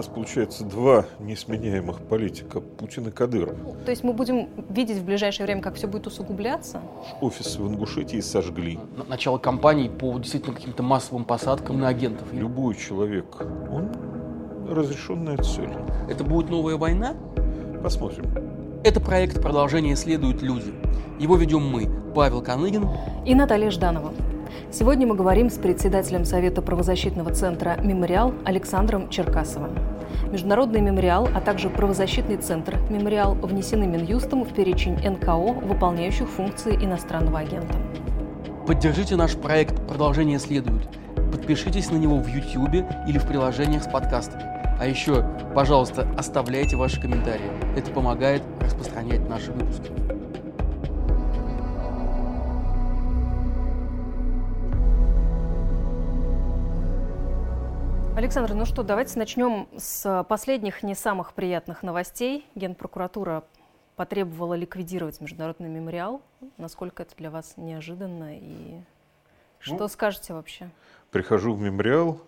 нас получается два несменяемых политика, Путин и Кадыров. То есть мы будем видеть в ближайшее время, как все будет усугубляться? Офис в Ингушетии сожгли. Начало кампании по действительно каким-то массовым посадкам на агентов. Любой человек, он разрешенная цель. Это будет новая война? Посмотрим. Это проект «Продолжение следуют люди». Его ведем мы, Павел Коныгин и Наталья Жданова. Сегодня мы говорим с председателем Совета правозащитного центра «Мемориал» Александром Черкасовым. Международный мемориал, а также правозащитный центр «Мемориал» внесены Минюстом в перечень НКО, выполняющих функции иностранного агента. Поддержите наш проект «Продолжение следует». Подпишитесь на него в YouTube или в приложениях с подкастами. А еще, пожалуйста, оставляйте ваши комментарии. Это помогает распространять наши выпуски. Александр, ну что, давайте начнем с последних не самых приятных новостей. Генпрокуратура потребовала ликвидировать международный мемориал. Насколько это для вас неожиданно и что ну, скажете вообще? Прихожу в мемориал,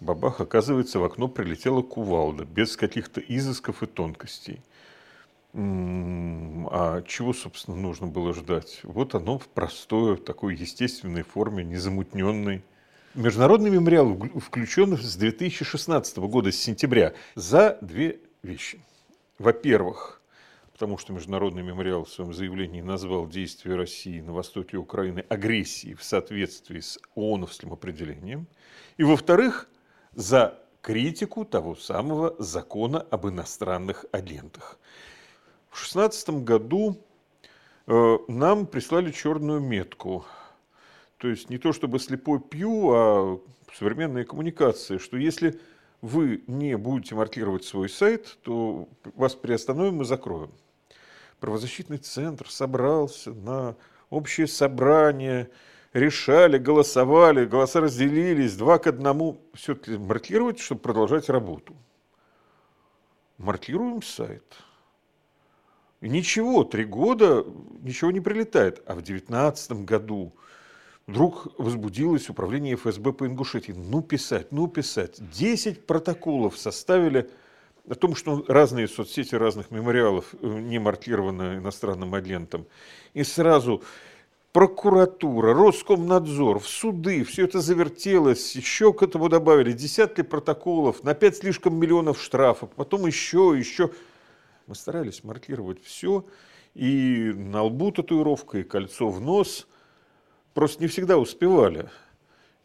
бабах, оказывается, в окно прилетела кувалда, без каких-то изысков и тонкостей. А чего, собственно, нужно было ждать? Вот оно в простой, в такой естественной форме, незамутненной. Международный мемориал включен с 2016 года, с сентября, за две вещи. Во-первых, потому что Международный мемориал в своем заявлении назвал действия России на востоке Украины агрессией в соответствии с ООНовским определением. И во-вторых, за критику того самого закона об иностранных агентах. В 2016 году э, нам прислали черную метку то есть не то чтобы слепой пью, а современные коммуникации, что если вы не будете маркировать свой сайт, то вас приостановим и закроем. Правозащитный центр собрался на общее собрание, решали, голосовали, голоса разделились, два к одному. Все-таки маркировать, чтобы продолжать работу. Маркируем сайт. И ничего, три года ничего не прилетает. А в 2019 году вдруг возбудилось управление ФСБ по Ингушетии. Ну писать, ну писать. Десять протоколов составили о том, что разные соцсети разных мемориалов э, не маркированы иностранным агентом. И сразу прокуратура, Роскомнадзор, в суды, все это завертелось, еще к этому добавили десятки протоколов, на пять слишком миллионов штрафов, потом еще, еще. Мы старались маркировать все, и на лбу татуировка, и кольцо в нос – просто не всегда успевали.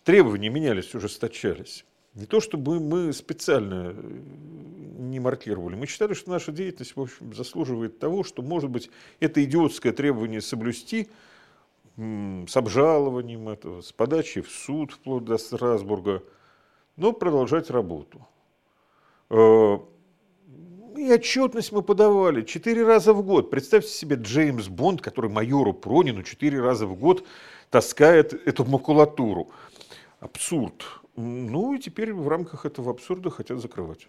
Требования менялись, ужесточались. Не то, чтобы мы специально э, не маркировали. Мы считали, что наша деятельность, в общем, заслуживает того, что, может быть, это идиотское требование соблюсти с обжалованием этого, с подачей в суд вплоть до Страсбурга, но продолжать работу. Э, и отчетность мы подавали четыре раза в год. Представьте себе Джеймс Бонд, который майору Пронину четыре раза в год таскает эту макулатуру. Абсурд. Ну и теперь в рамках этого абсурда хотят закрывать.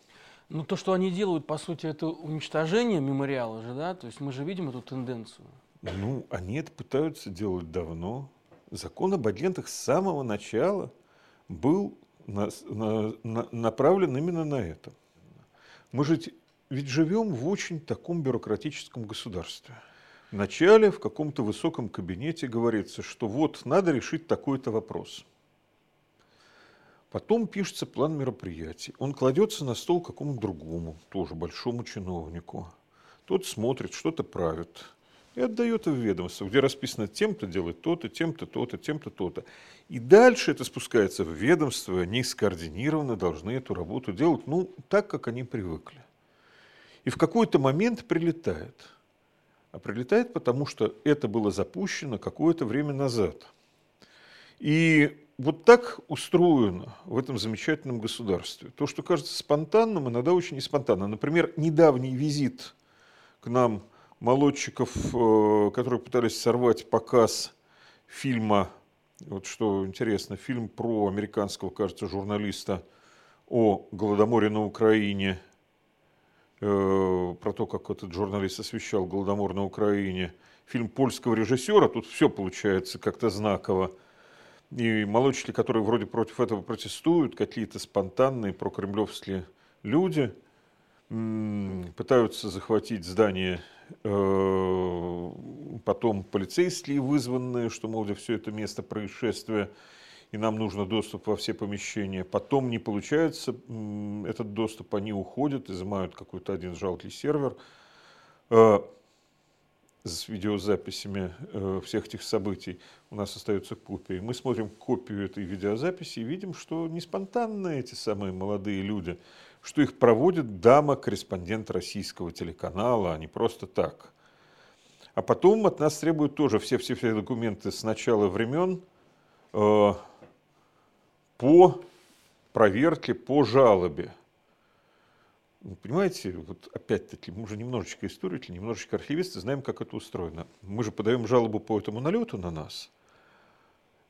Ну, то, что они делают, по сути, это уничтожение мемориала же, да? То есть мы же видим эту тенденцию. Ну, они это пытаются делать давно. Закон об агентах с самого начала был на, на, на, направлен именно на это. Мы же ведь живем в очень таком бюрократическом государстве. Вначале в каком-то высоком кабинете говорится, что вот надо решить такой-то вопрос. Потом пишется план мероприятий. Он кладется на стол какому-то другому, тоже большому чиновнику. Тот смотрит, что-то правит и отдает в ведомство, где расписано тем-то делать то-то, тем-то то-то, тем-то то-то. И дальше это спускается в ведомство, они скоординированно должны эту работу делать, ну, так, как они привыкли. И в какой-то момент прилетает – а прилетает потому, что это было запущено какое-то время назад. И вот так устроено в этом замечательном государстве. То, что кажется спонтанным, иногда очень неспонтанно. Например, недавний визит к нам молодчиков, э, которые пытались сорвать показ фильма, вот что интересно, фильм про американского, кажется, журналиста о Голодоморе на Украине – про то, как этот журналист освещал Голодомор на Украине, фильм польского режиссера, тут все получается как-то знаково. И молодчики, которые вроде против этого протестуют, какие-то спонтанные прокремлевские люди, пытаются захватить здание, э, потом полицейские вызванные, что, мол, все это место происшествия, и нам нужно доступ во все помещения. Потом не получается этот доступ, они уходят, изымают какой-то один жалкий сервер э, с видеозаписями э, всех этих событий. У нас остается копии. Мы смотрим копию этой видеозаписи и видим, что не спонтанно эти самые молодые люди – что их проводит дама-корреспондент российского телеканала, а не просто так. А потом от нас требуют тоже все-все-все документы с начала времен э, по проверке, по жалобе. Вы понимаете, вот опять-таки, мы уже немножечко историки, немножечко архивисты, знаем, как это устроено. Мы же подаем жалобу по этому налету на нас,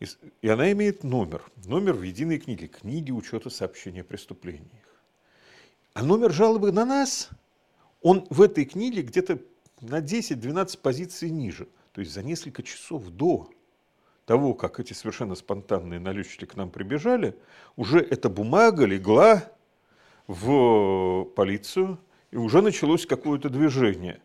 и она имеет номер. Номер в единой книге, книги учета сообщения о преступлениях. А номер жалобы на нас, он в этой книге где-то на 10-12 позиций ниже. То есть за несколько часов до того, как эти совершенно спонтанные налетчики к нам прибежали, уже эта бумага легла в полицию, и уже началось какое-то движение.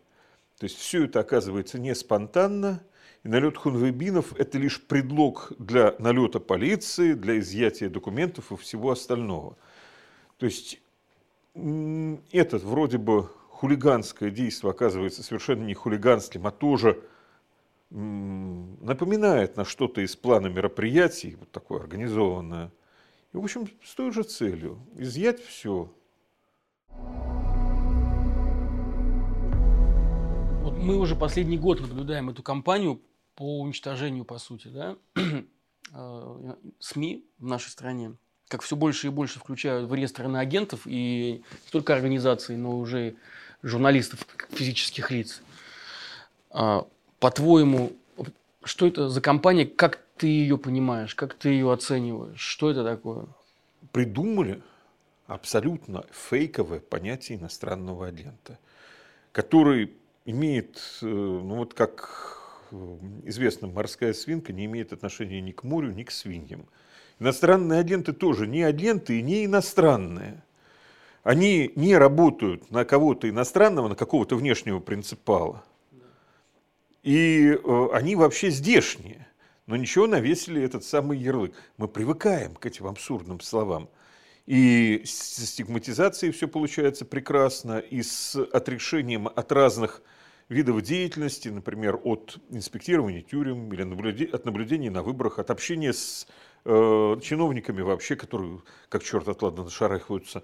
То есть все это оказывается не спонтанно, и налет хунвейбинов – это лишь предлог для налета полиции, для изъятия документов и всего остального. То есть этот вроде бы хулиганское действие оказывается совершенно не хулиганским, а тоже напоминает на что-то из плана мероприятий, вот такое организованное. И, в общем, с той же целью – изъять все. Вот мы уже последний год наблюдаем эту кампанию по уничтожению, по сути, да, э, СМИ в нашей стране как все больше и больше включают в реестр иноагентов и не только организаций, но уже журналистов, физических лиц. По-твоему, что это за компания, как ты ее понимаешь, как ты ее оцениваешь, что это такое? Придумали абсолютно фейковое понятие иностранного агента, который имеет, э, ну вот как э, известно, морская свинка не имеет отношения ни к морю, ни к свиньям. Иностранные агенты тоже не агенты и не иностранные. Они не работают на кого-то иностранного, на какого-то внешнего принципала. И э, они вообще здешние. Но ничего навесили этот самый ярлык. Мы привыкаем к этим абсурдным словам. И с стигматизацией все получается прекрасно, и с отрешением от разных видов деятельности, например, от инспектирования тюрем или от наблюдения на выборах, от общения с э, чиновниками вообще, которые как черт от ладно шарахаются,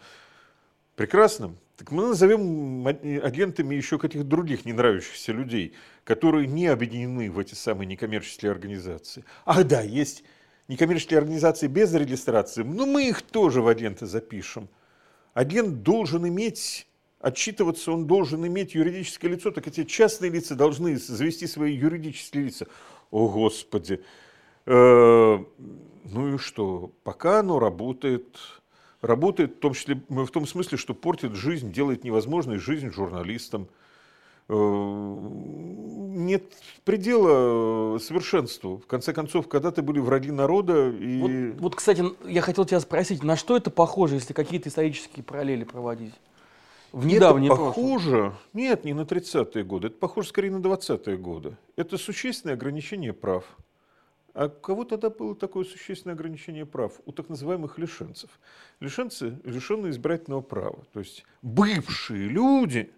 прекрасным, так мы назовем агентами еще каких-то других не нравящихся людей, которые не объединены в эти самые некоммерческие организации. Ах да, есть некоммерческие организации без регистрации, но мы их тоже в агенты запишем. Агент должен иметь отчитываться, он должен иметь юридическое лицо, так эти частные лица должны завести свои юридические лица. О, Господи! Э, ну и что? Пока оно работает, работает в том числе в том смысле, что портит жизнь, делает невозможной жизнь журналистам. Э, нет предела совершенству. В конце концов, когда-то были враги народа. И... Вот, вот, кстати, я хотел тебя спросить, на что это похоже, если какие-то исторические параллели проводить? В недавнее это похоже, прошлое. нет, не на 30-е годы, это похоже скорее на 20-е годы. Это существенное ограничение прав. А у кого тогда было такое существенное ограничение прав? У так называемых лишенцев. Лишенцы лишенные избирательного права. То есть бывшие люди,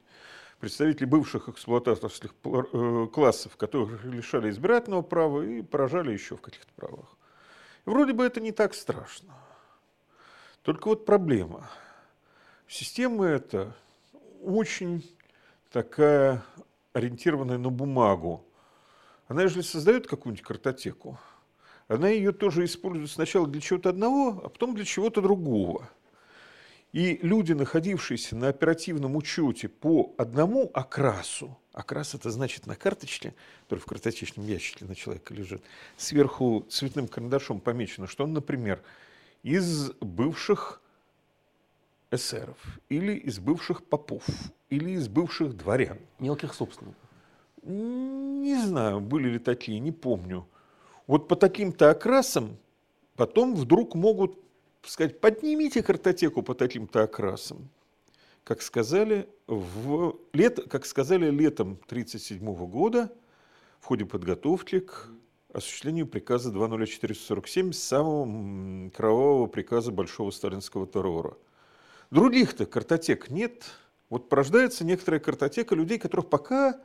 представители бывших эксплуататорских э, классов, которых лишали избирательного права и поражали еще в каких-то правах. Вроде бы это не так страшно. Только вот проблема. Система эта очень такая ориентированная на бумагу она, если создает какую-нибудь картотеку, она ее тоже использует сначала для чего-то одного, а потом для чего-то другого. И люди, находившиеся на оперативном учете по одному окрасу, окрас это значит на карточке, который в картотечном ящике на человека лежит, сверху цветным карандашом помечено, что он, например, из бывших эсеров, или из бывших попов, или из бывших дворян. Мелких собственников. Не знаю, были ли такие, не помню. Вот по таким-то окрасам потом вдруг могут сказать, поднимите картотеку по таким-то окрасам. как сказали, в лет, как сказали летом 1937 года в ходе подготовки к осуществлению приказа 20447, самого кровавого приказа большого сталинского террора. Других-то картотек нет. Вот порождается некоторая картотека людей, которых пока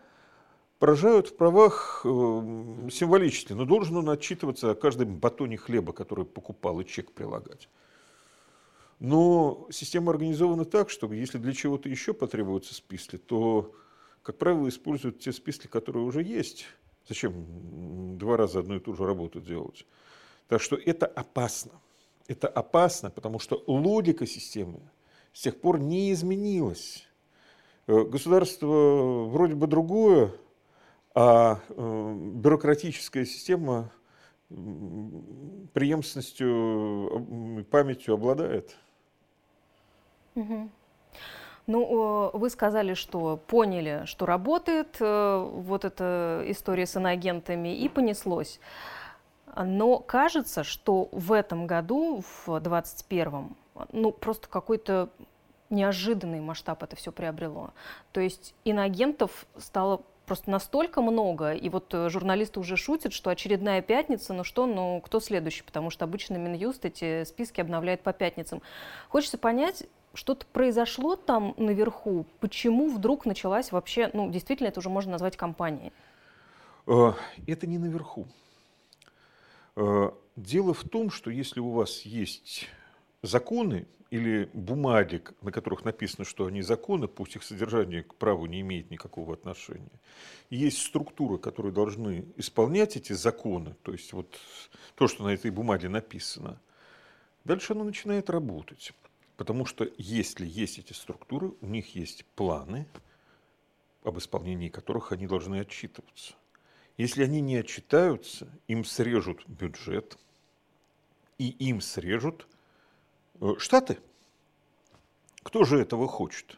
поражают в правах э, символически, но должен он отчитываться о каждом батоне хлеба, который покупал, и чек прилагать. Но система организована так, что если для чего-то еще потребуются списки, то, как правило, используют те списки, которые уже есть. Зачем два раза одну и ту же работу делать? Так что это опасно. Это опасно, потому что логика системы с тех пор не изменилась. Э, государство вроде бы другое, а э, бюрократическая система преемственностью, памятью обладает. Угу. Ну, вы сказали, что поняли, что работает э, вот эта история с иноагентами, и понеслось. Но кажется, что в этом году, в 21-м, ну, просто какой-то неожиданный масштаб это все приобрело. То есть иноагентов стало просто настолько много, и вот э, журналисты уже шутят, что очередная пятница, ну что, ну кто следующий, потому что обычно Минюст эти списки обновляет по пятницам. Хочется понять, что-то произошло там наверху, почему вдруг началась вообще, ну действительно это уже можно назвать компанией? Э, это не наверху. Э, дело в том, что если у вас есть законы, или бумаги, на которых написано, что они законы, пусть их содержание к праву не имеет никакого отношения. Есть структуры, которые должны исполнять эти законы, то есть вот то, что на этой бумаге написано. Дальше оно начинает работать. Потому что если есть эти структуры, у них есть планы, об исполнении которых они должны отчитываться. Если они не отчитаются, им срежут бюджет, и им срежут Штаты. Кто же этого хочет?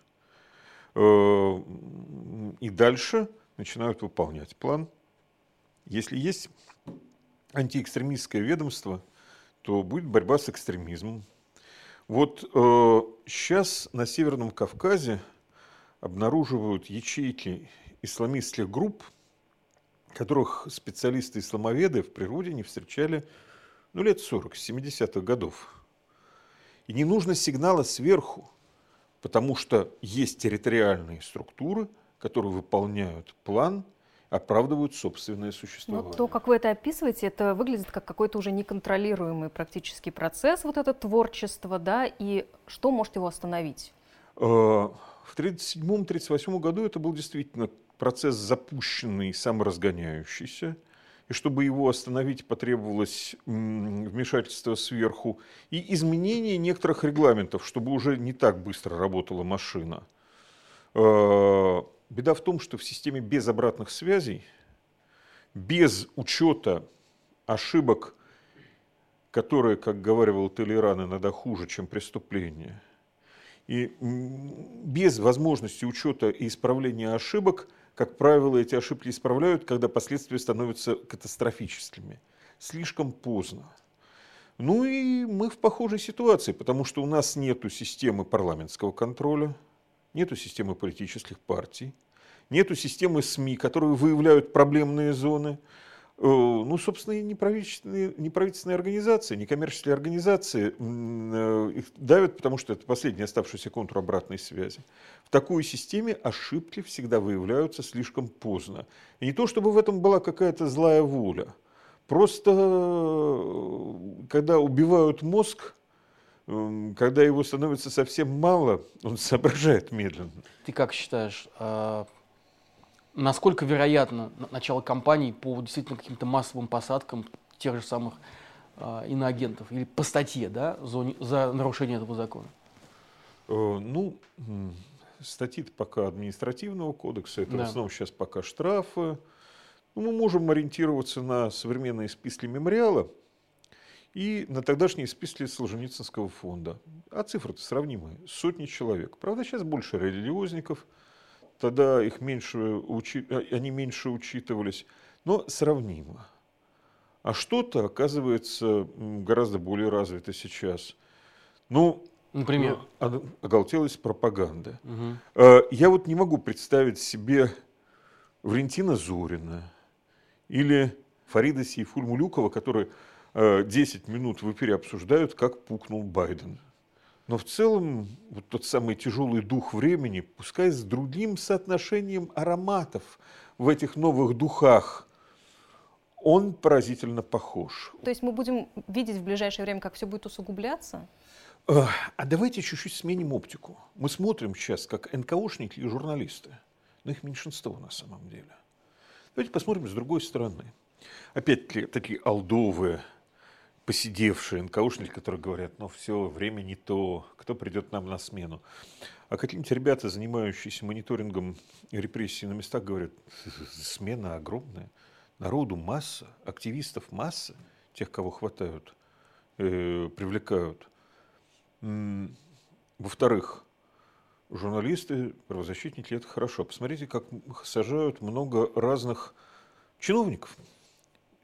Э, и дальше начинают выполнять план. Если есть антиэкстремистское ведомство, то будет борьба с экстремизмом. Вот э, сейчас на Северном Кавказе обнаруживают ячейки исламистских групп, которых специалисты-исламоведы в природе не встречали ну, лет 40, 70-х годов. И не нужно сигнала сверху, потому что есть территориальные структуры, которые выполняют план, оправдывают собственное существование. Но то, как вы это описываете, это выглядит как какой-то уже неконтролируемый практически процесс, вот это творчество, да, и что может его остановить? Э, в 1937-1938 году это был действительно процесс запущенный, саморазгоняющийся и чтобы его остановить, потребовалось вмешательство сверху и изменение некоторых регламентов, чтобы уже не так быстро работала машина. Э, беда в том, что в системе без обратных связей, без учета ошибок, которые, как говорил Толеран, иногда хуже, чем преступление, и без возможности учета и исправления ошибок – как правило, эти ошибки исправляют, когда последствия становятся катастрофическими. Слишком поздно. Ну и мы в похожей ситуации, потому что у нас нет системы парламентского контроля, нет системы политических партий, нет системы СМИ, которые выявляют проблемные зоны. Э, ну, собственно, и неправительственные, неправительственные организации, некоммерческие организации э, их давят, потому что это последний оставшийся контур обратной связи. В такой системе ошибки всегда выявляются слишком поздно. И не то, чтобы в этом была какая-то злая воля. Просто, э, когда убивают мозг, когда его становится совсем мало, он соображает медленно. Ты как считаешь, а, насколько вероятно начало кампании по действительно каким-то массовым посадкам тех же самых э, иноагентов или по статье да, за, за нарушение этого закона? Э, ну, статьи пока административного кодекса, это да. в основном сейчас пока штрафы. Ну, мы можем ориентироваться на современные списки мемориала и на тогдашние списки Солженицынского фонда. А цифры-то сравнимые. Сотни человек. Правда, сейчас больше религиозников – тогда их меньше, учи, э, они меньше учитывались, но сравнимо. А что-то, оказывается, гораздо более развито сейчас. Ну, Например? Ну, оголтелость пропаганда. Угу. Я вот не могу представить себе Валентина Зорина или Фарида Сейфуль-Мулюкова, которые 10 минут в эфире обсуждают, как пукнул Байден. Но в целом вот тот самый тяжелый дух времени, пускай с другим соотношением ароматов в этих новых духах, он поразительно похож. То есть мы будем видеть в ближайшее время, как все будет усугубляться? А давайте чуть-чуть сменим оптику. Мы смотрим сейчас, как НКОшники и журналисты, но их меньшинство на самом деле. Давайте посмотрим с другой стороны. Опять-таки, такие алдовые, посидевшие НКОшники, которые говорят, ну все, время не то, кто придет нам на смену. А какие-нибудь ребята, занимающиеся мониторингом репрессий на местах, говорят, смена огромная, народу масса, активистов масса, тех, кого хватают, э, привлекают. Во-вторых, журналисты, правозащитники, это хорошо. Посмотрите, как сажают много разных чиновников.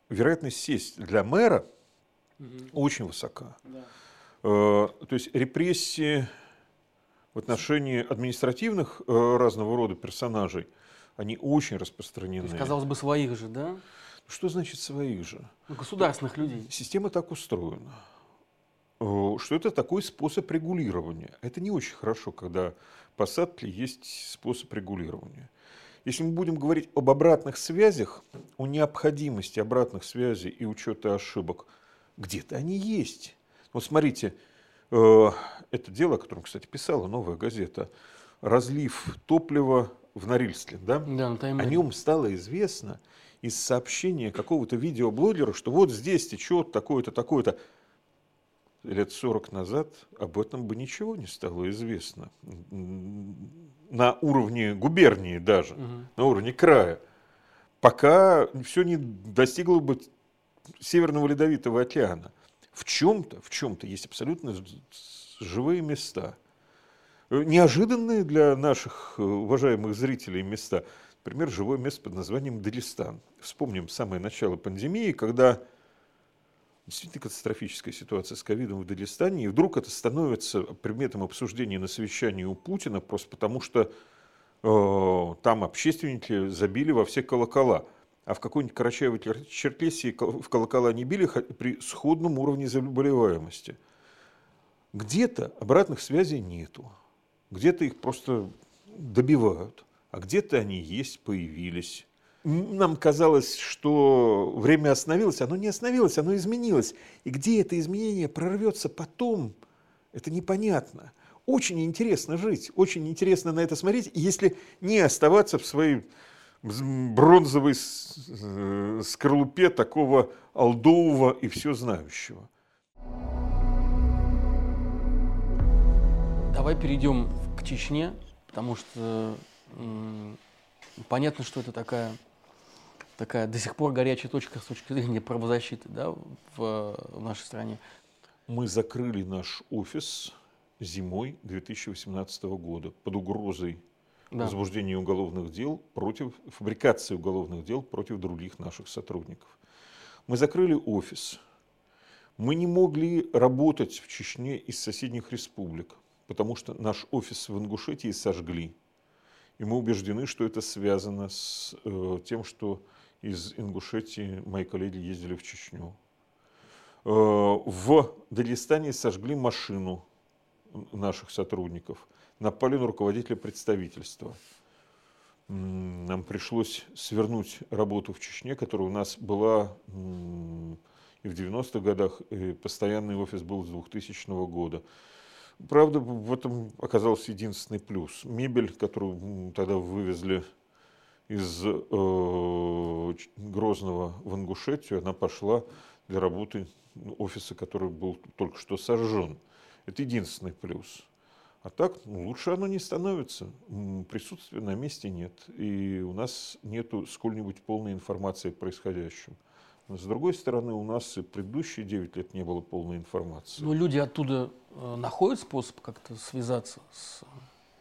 Вероятность сесть для мэра угу. очень высока. Да. Э, то есть репрессии в отношении административных э, разного рода персонажей, они очень распространены. То есть, казалось бы, своих же, да? Что значит своих же? Ну, государственных людей. Система так устроена. Э, что это такой способ регулирования. Это не очень хорошо, когда посадки есть способ регулирования. Если мы будем говорить об обратных связях, о необходимости обратных связей и учета ошибок, где-то они есть. Вот смотрите, э, это дело, о котором, кстати, писала новая газета, разлив топлива в Норильске, да? Да, на О нем стало известно из сообщения какого-то видеоблогера, что вот здесь течет такое-то, такое-то лет 40 назад об этом бы ничего не стало известно. На уровне губернии даже, угу. на уровне края. Пока все не достигло бы Северного Ледовитого океана. В чем-то, в чем-то есть абсолютно живые места. Неожиданные для наших э, уважаемых зрителей места. Например, живое место под названием Дагестан. Вспомним самое начало пандемии, когда действительно катастрофическая ситуация с ковидом в Дагестане, и вдруг это становится предметом обсуждения на совещании у Путина, просто потому что э, там общественники забили во все колокола. А в какой-нибудь Карачаево-Черкесии в колокола не били при сходном уровне заболеваемости. Где-то обратных связей нету. Где-то их просто добивают. А где-то они есть, появились нам казалось, что время остановилось, оно не остановилось, оно изменилось. И где это изменение прорвется потом, это непонятно. Очень интересно жить, очень интересно на это смотреть, если не оставаться в своей бронзовой э, скорлупе такого алдового и все знающего. Давай перейдем к Чечне, потому что понятно, что это такая такая до сих пор горячая точка с точки зрения правозащиты да, в, в нашей стране. Мы закрыли наш офис зимой 2018 года под угрозой да. возбуждения уголовных дел против фабрикации уголовных дел против других наших сотрудников. Мы закрыли офис. Мы не могли работать в Чечне из соседних республик, потому что наш офис в Ингушетии сожгли. И мы убеждены, что это связано с э, тем, что из Ингушетии мои коллеги ездили в Чечню. Э, в Дагестане сожгли машину наших сотрудников, напали на руководителя представительства. Нам пришлось свернуть работу в Чечне, которая у нас была и в 90-х годах, и постоянный офис был с 2000 года. Правда, в этом оказался единственный плюс. Мебель, которую тогда вывезли из э, Грозного в Ингушетию, она пошла для работы офиса, который был только что сожжен. Это единственный плюс. А так ну, лучше оно не становится. Присутствия на месте нет. И у нас нет сколь-нибудь полной информации о происходящем. Но с другой стороны, у нас и предыдущие 9 лет не было полной информации. Но люди оттуда э, находят способ как-то связаться с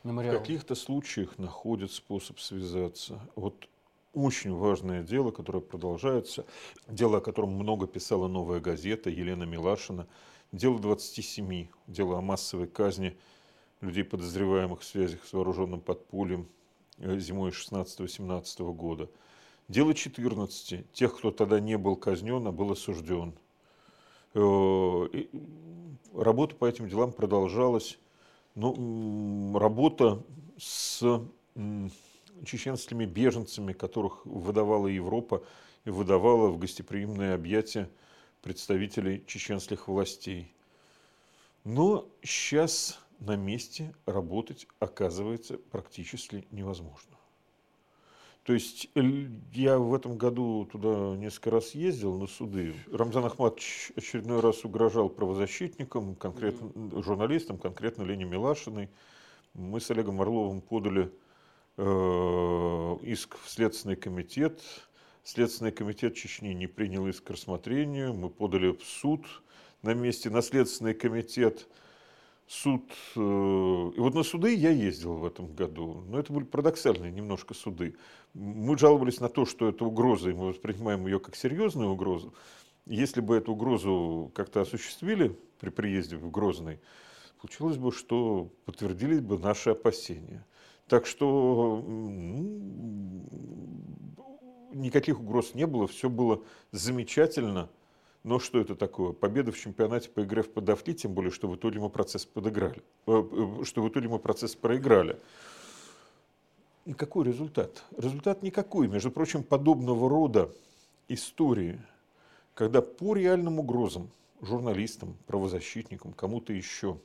мемориалом? В каких-то случаях находят способ связаться. Вот очень важное дело, которое продолжается, дело, о котором много писала «Новая газета», Елена Милашина дело 27, дело о массовой казни людей, подозреваемых в связях с вооруженным подпольем э, зимой 16-17 года. Дело 14, тех, кто тогда не был казнен, а был осужден. Э, работа по этим делам продолжалась. Ну, работа с чеченскими беженцами, которых выдавала Европа и выдавала в гостеприимные объятия представителей чеченских властей. Но сейчас на месте работать оказывается практически невозможно. То есть я в этом году туда несколько раз ездил на суды. Рамзан Ахматович очередной раз угрожал правозащитникам, конкретно журналистам, конкретно Лене Милашиной. Мы с Олегом Орловым подали э, иск в Следственный комитет. Следственный комитет Чечни не принял иск к рассмотрению. Мы подали в суд на месте. На Следственный комитет суд... Э, и вот на суды я ездил в этом году. Но это были парадоксальные немножко суды. Мы жаловались на то, что это угроза, и мы воспринимаем ее как серьезную угрозу. Если бы эту угрозу как-то осуществили при приезде в Грозный, получилось бы, что подтвердились бы наши опасения. Так что ну, никаких угроз не было, все было замечательно. Но что это такое? Победа в чемпионате по игре в подавки, тем более, что в итоге мы процесс подыграли, э, э, что в итоге мы процесс проиграли. И какой результат? Результат никакой. Между прочим, подобного рода истории, когда по реальным угрозам журналистам, правозащитникам, кому-то еще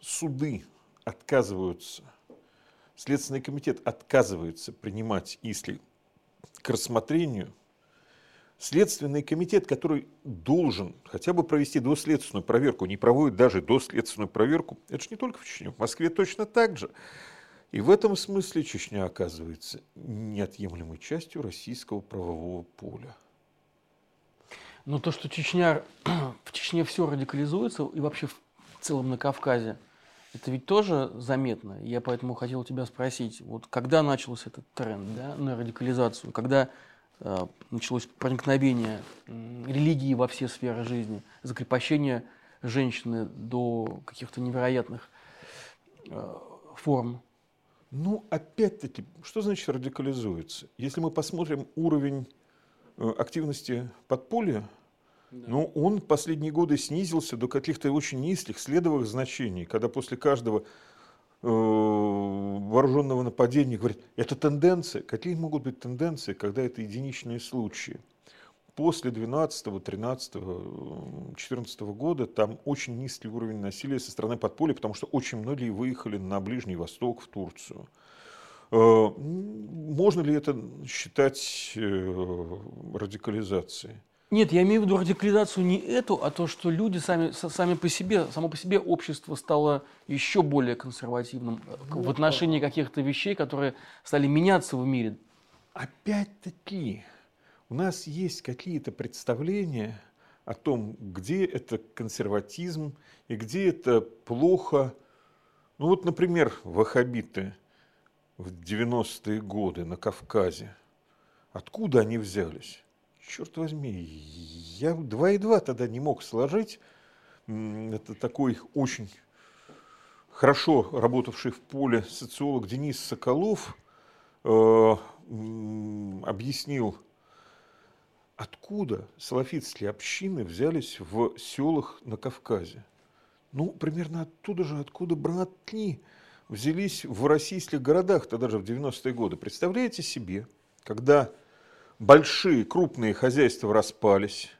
суды отказываются, Следственный комитет отказывается принимать исли к рассмотрению – Следственный комитет, который должен хотя бы провести доследственную проверку, не проводит даже доследственную проверку, это же не только в Чечне, в Москве точно так же. И в этом смысле Чечня оказывается неотъемлемой частью российского правового поля. Но то, что Чечня, в Чечне все радикализуется, и вообще в целом на Кавказе, это ведь тоже заметно. Я поэтому хотел тебя спросить, вот когда начался этот тренд да, на радикализацию, когда началось проникновение религии во все сферы жизни, закрепощение женщины до каких-то невероятных э, форм. Ну, опять-таки, что значит радикализуется? Если мы посмотрим уровень э, активности подполья, да. ну, он последние годы снизился до каких-то очень низких следовых значений, когда после каждого Э, вооруженного нападения, говорит, это тенденция. Какие могут быть тенденции, когда это единичные случаи? После 12, 13, 14 года там очень низкий уровень насилия со стороны подполья, потому что очень многие выехали на Ближний Восток, в Турцию. Э, можно ли это считать э, радикализацией? Нет, я имею в виду радикализацию не эту, а то, что люди сами, сами по себе, само по себе общество стало еще более консервативным ну, в отношении каких-то вещей, которые стали меняться в мире. Опять-таки, у нас есть какие-то представления о том, где это консерватизм и где это плохо. Ну вот, например, ваххабиты в 90-е годы на Кавказе. Откуда они взялись? Черт возьми, я два и два тогда не мог сложить. Это такой очень хорошо работавший в поле социолог Денис Соколов э, объяснил, откуда салафитские общины взялись в селах на Кавказе. Ну, примерно оттуда же, откуда братни взялись в российских городах, тогда же в 90-е годы. Представляете себе, когда большие, крупные хозяйства распались,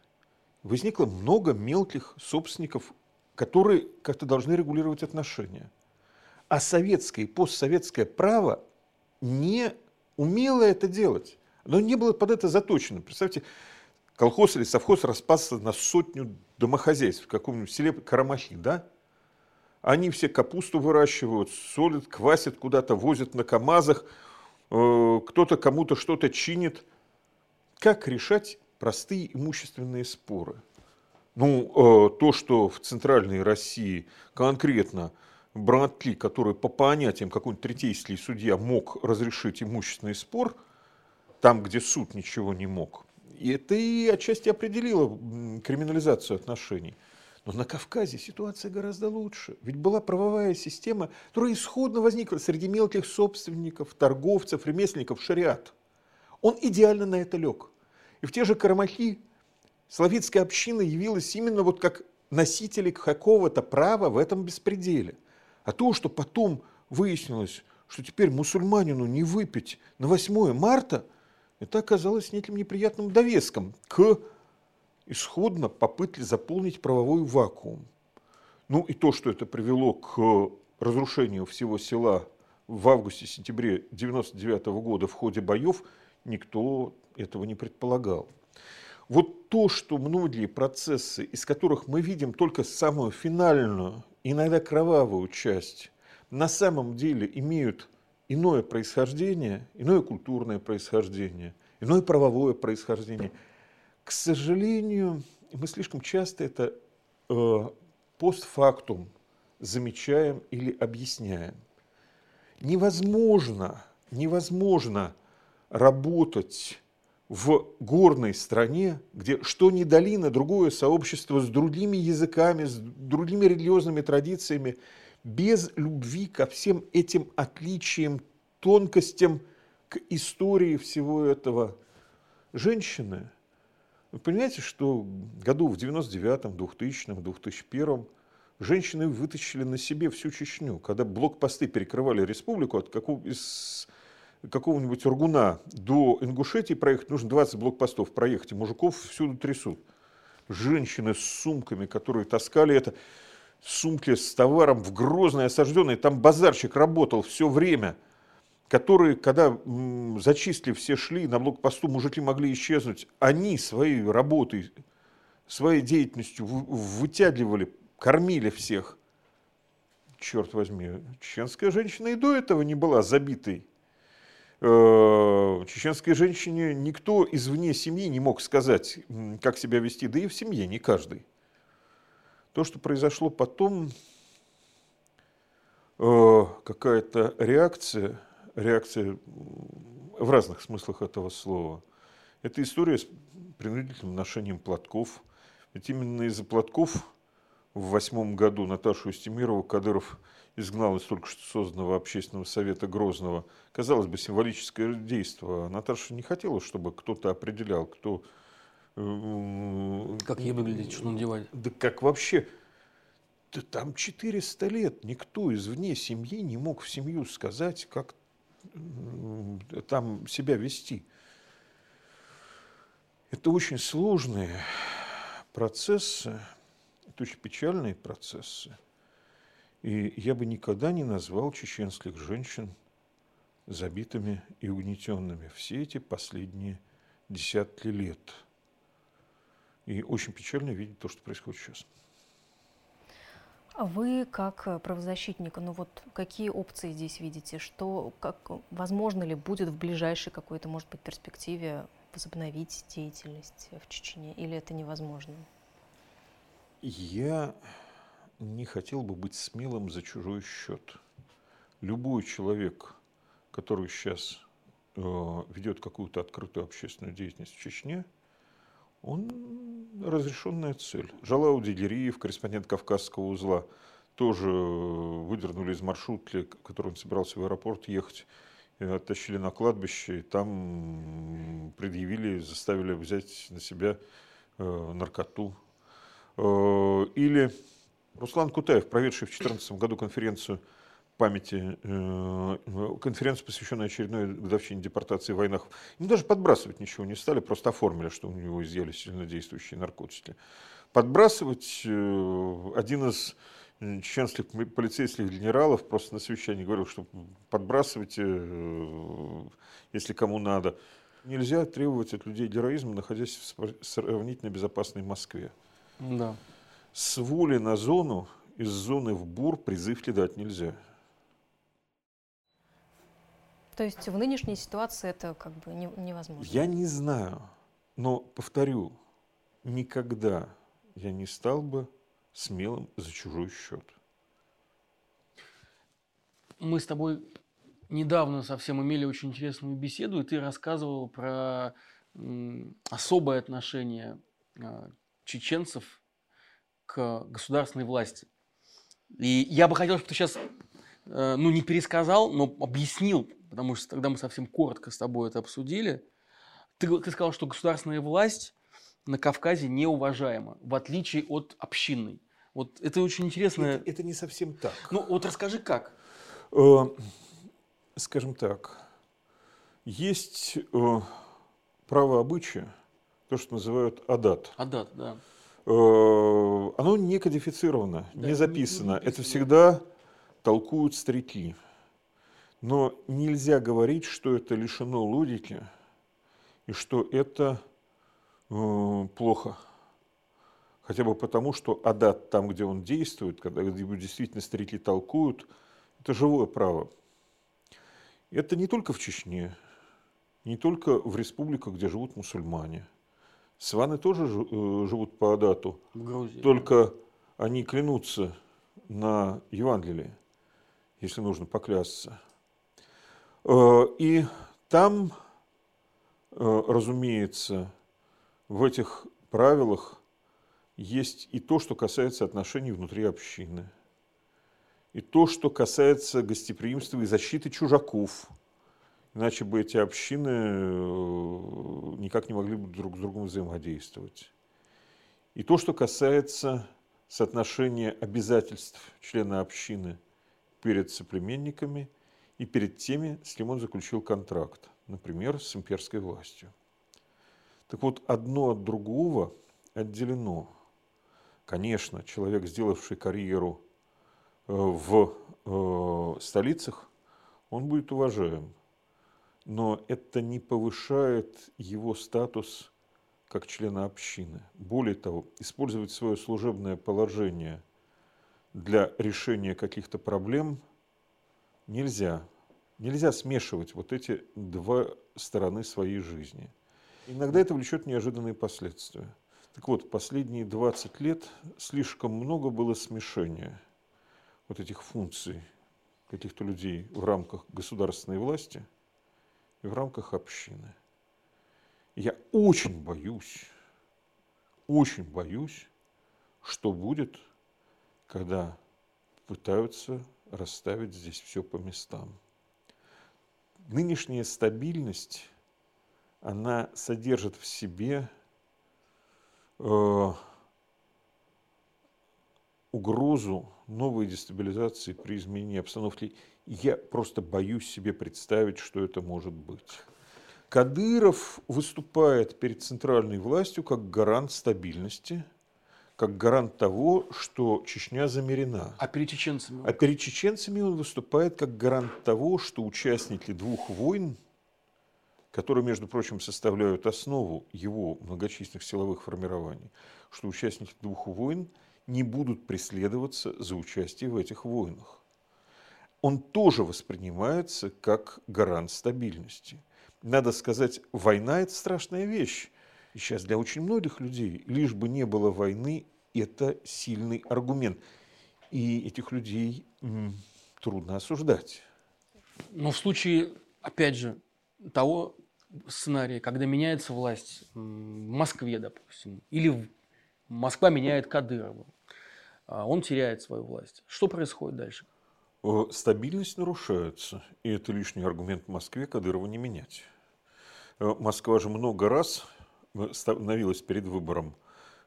возникло много мелких собственников, которые как-то должны регулировать отношения. А советское и постсоветское право не умело это делать. Оно не было под это заточено. Представьте, колхоз или совхоз распался на сотню домохозяйств в каком-нибудь селе Карамахи, да? Они все капусту выращивают, солят, квасят куда-то, возят на КАМАЗах, э, кто-то кому-то что-то чинит – как решать простые имущественные споры? Ну, э, то, что в центральной России конкретно Братли, который по понятиям какой-нибудь третейский судья мог разрешить имущественный спор, там, где суд ничего не мог, и это и отчасти определило криминализацию отношений. Но на Кавказе ситуация гораздо лучше. Ведь была правовая система, которая исходно возникла среди мелких собственников, торговцев, ремесленников, шариат. Он идеально на это лег. И в те же Карамахи славянская община явилась именно вот как носители какого-то права в этом беспределе. А то, что потом выяснилось, что теперь мусульманину не выпить на 8 марта, это оказалось неким неприятным довеском к исходно попытке заполнить правовой вакуум. Ну и то, что это привело к разрушению всего села в августе-сентябре 1999 года в ходе боев, никто этого не предполагал. Вот то, что многие процессы, из которых мы видим только самую финальную, иногда кровавую часть, на самом деле имеют иное происхождение, иное культурное происхождение, иное правовое происхождение – к сожалению, мы слишком часто это э, постфактум замечаем или объясняем. Невозможно, невозможно работать в горной стране, где что ни долина, другое сообщество с другими языками, с другими религиозными традициями, без любви ко всем этим отличиям, тонкостям, к истории всего этого. Женщины – вы понимаете, что году в 99-м, 2000-м, 2001-м женщины вытащили на себе всю Чечню. Когда блокпосты перекрывали республику от какого, из какого-нибудь Ургуна до Ингушетии проехать, нужно 20 блокпостов проехать, и мужиков всюду трясут. Женщины с сумками, которые таскали это, сумки с товаром в Грозной осажденной, там базарчик работал все время – которые, когда зачистили, все шли, на блокпосту мужики могли исчезнуть, они своей работой, своей деятельностью вытягивали, кормили всех. Черт возьми, чеченская женщина и до этого не была забитой. Э, чеченской женщине никто извне семьи не мог сказать, как себя вести, да и в семье не каждый. То, что произошло потом, э, какая-то реакция – реакция в разных смыслах этого слова. Это история с принудительным ношением платков. Ведь именно из-за платков в восьмом году Наташу Устемирову Кадыров изгнал из только что созданного общественного совета Грозного. Казалось бы, символическое действие. Наташа не хотела, чтобы кто-то определял, кто... Э, как ей выглядеть, что надевать. Да как вообще... Да там 400 лет никто извне семьи не мог в семью сказать, как там себя вести. Это очень сложные процессы, это очень печальные процессы. И я бы никогда не назвал чеченских женщин забитыми и угнетенными все эти последние десятки лет. И очень печально видеть то, что происходит сейчас. А вы как правозащитник, ну вот какие опции здесь видите? Что, как, возможно ли будет в ближайшей какой-то, может быть, перспективе возобновить деятельность в Чечне, или это невозможно? Я не хотел бы быть смелым за чужой счет. Любой человек, который сейчас э, ведет какую-то открытую общественную деятельность в Чечне – он разрешенная цель. Жалау Дигериев, корреспондент Кавказского узла, тоже выдернули из маршрутки, который он собирался в аэропорт ехать, оттащили на кладбище, и там предъявили, заставили взять на себя э, наркоту. Э, или Руслан Кутаев, проведший в 2014 году конференцию памяти э, конференцию, посвященную очередной годовщине депортации в войнах. Ему даже подбрасывать ничего не стали, просто оформили, что у него изъяли сильнодействующие наркотики. Подбрасывать э, один из чеченских полицейских генералов просто на совещании говорил, что подбрасывайте, э, если кому надо. Нельзя требовать от людей героизма, находясь в сравнительно безопасной Москве. Да. С воли на зону, из зоны в бур призыв кидать нельзя. То есть в нынешней ситуации это как бы невозможно? Я не знаю, но повторю, никогда я не стал бы смелым за чужой счет. Мы с тобой недавно совсем имели очень интересную беседу, и ты рассказывал про особое отношение а, чеченцев к государственной власти. И я бы хотел, чтобы ты сейчас, э, ну, не пересказал, но объяснил, потому что тогда мы совсем коротко с тобой это обсудили. Ты, ты сказал, что государственная власть на Кавказе неуважаема, в отличие от общинной. Вот это очень интересно. Это, это не совсем так. Ну, вот расскажи, как. Э, скажем так, есть э, право обычая, то, что называют адат. Адат, да. Э, оно не кодифицировано, да, не записано. Не, не Это всегда толкуют старики. Но нельзя говорить, что это лишено логики и что это э, плохо. Хотя бы потому, что адат там, где он действует, когда его действительно старики толкуют, это живое право. Это не только в Чечне, не только в республиках, где живут мусульмане. Сваны тоже э, живут по адату, в Грузии, только да. они клянутся на Евангелие, если нужно поклясться. Э, и там, э, разумеется, в этих правилах есть и то, что касается отношений внутри общины, и то, что касается гостеприимства и защиты чужаков. Иначе бы эти общины э, никак не могли бы друг с другом взаимодействовать. И то, что касается соотношения обязательств члена общины перед соплеменниками и перед теми, с кем он заключил контракт, например, с имперской властью. Так вот, одно от другого отделено. Конечно, человек, сделавший карьеру э, в э, столицах, он будет уважаем. Но это не повышает его статус как члена общины. Более того, использовать свое служебное положение для решения каких-то проблем нельзя. Нельзя смешивать вот эти два стороны своей жизни. Иногда это влечет неожиданные последствия. Так вот, последние 20 лет слишком много было смешения вот этих функций каких-то людей в рамках государственной власти и в рамках общины. Я очень боюсь, очень боюсь, что будет, когда пытаются расставить здесь все по местам. Нынешняя стабильность, она содержит в себе э, угрозу новой дестабилизации при изменении обстановки. Я просто боюсь себе представить, что это может быть. Кадыров выступает перед центральной властью как гарант стабильности, как гарант того, что Чечня замерена. А перед чеченцами? А перед чеченцами он выступает как гарант того, что участники двух войн – которые, между прочим, составляют основу его многочисленных силовых формирований, что участники двух войн не будут преследоваться за участие в этих войнах. Он тоже воспринимается как гарант стабильности. Надо сказать, война – это страшная вещь. И сейчас для очень многих людей, лишь бы не было войны, это сильный аргумент. И этих людей м, трудно осуждать. Но в случае, опять же, того сценария, когда меняется власть в Москве, допустим, или Москва меняет Кадырова, а он теряет свою власть. Что происходит дальше? Стабильность нарушается, и это лишний аргумент в Москве Кадырова не менять. Э, Москва же много раз становилась перед выбором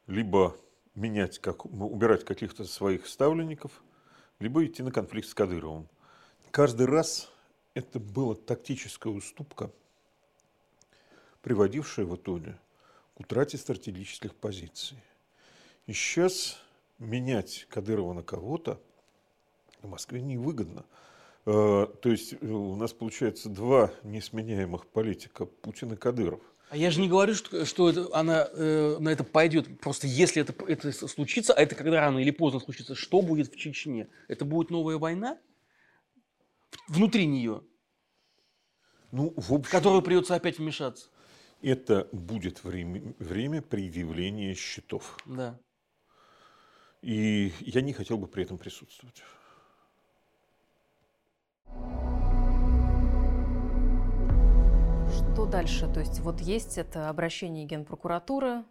либо менять, как, убирать каких-то своих ставленников, либо идти на конфликт с Кадыровым. Каждый раз это была тактическая уступка – приводившая в итоге к утрате стратегических позиций. И сейчас менять Кадырова на кого-то Москве невыгодно. Э, то есть э, у нас получается два несменяемых политика Путин и Кадыров. А я же не говорю, что, что это, она э, на это пойдет. Просто если это, это случится, а это когда рано или поздно случится, что будет в Чечне? Это будет новая война? Внутри нее? Ну, в общем... В которую придется опять вмешаться? это будет время, время предъявления счетов. Да. И я не хотел бы при этом присутствовать. Что дальше? То есть вот есть это обращение Генпрокуратуры,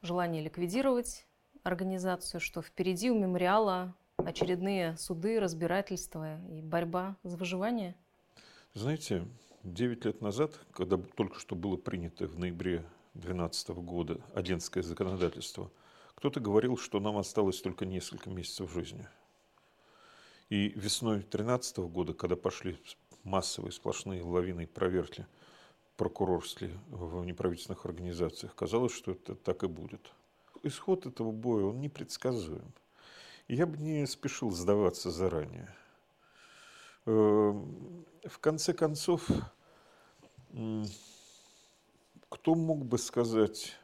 желание ликвидировать организацию, что впереди у мемориала очередные суды, разбирательства и борьба за выживание? Знаете, 9 лет назад, когда только что было принято в ноябре 2012 года Одинское законодательство, кто-то говорил, что нам осталось только несколько месяцев жизни. И весной 2013 года, когда пошли массовые сплошные лавины проверки прокурорские в неправительственных организациях, казалось, что это так и будет. Исход этого боя, он непредсказуем. Я бы не спешил сдаваться заранее. Эм, в конце концов, кто мог бы сказать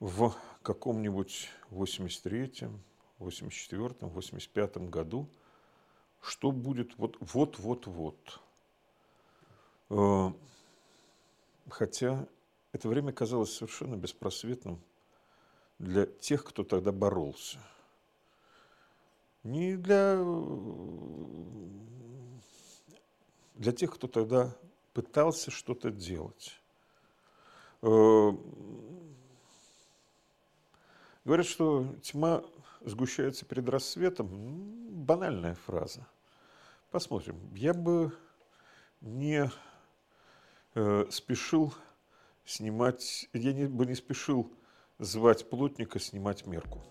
в каком-нибудь 83-м, 84-м, 85-м году, что будет вот, вот, вот, вот. Эм, хотя это время казалось совершенно беспросветным для тех, кто тогда боролся – не для, для тех, кто тогда пытался что-то делать. Э, говорят, что тьма сгущается перед рассветом. Банальная фраза. Посмотрим. Я бы не э, спешил снимать, я не, бы не спешил звать плотника снимать мерку.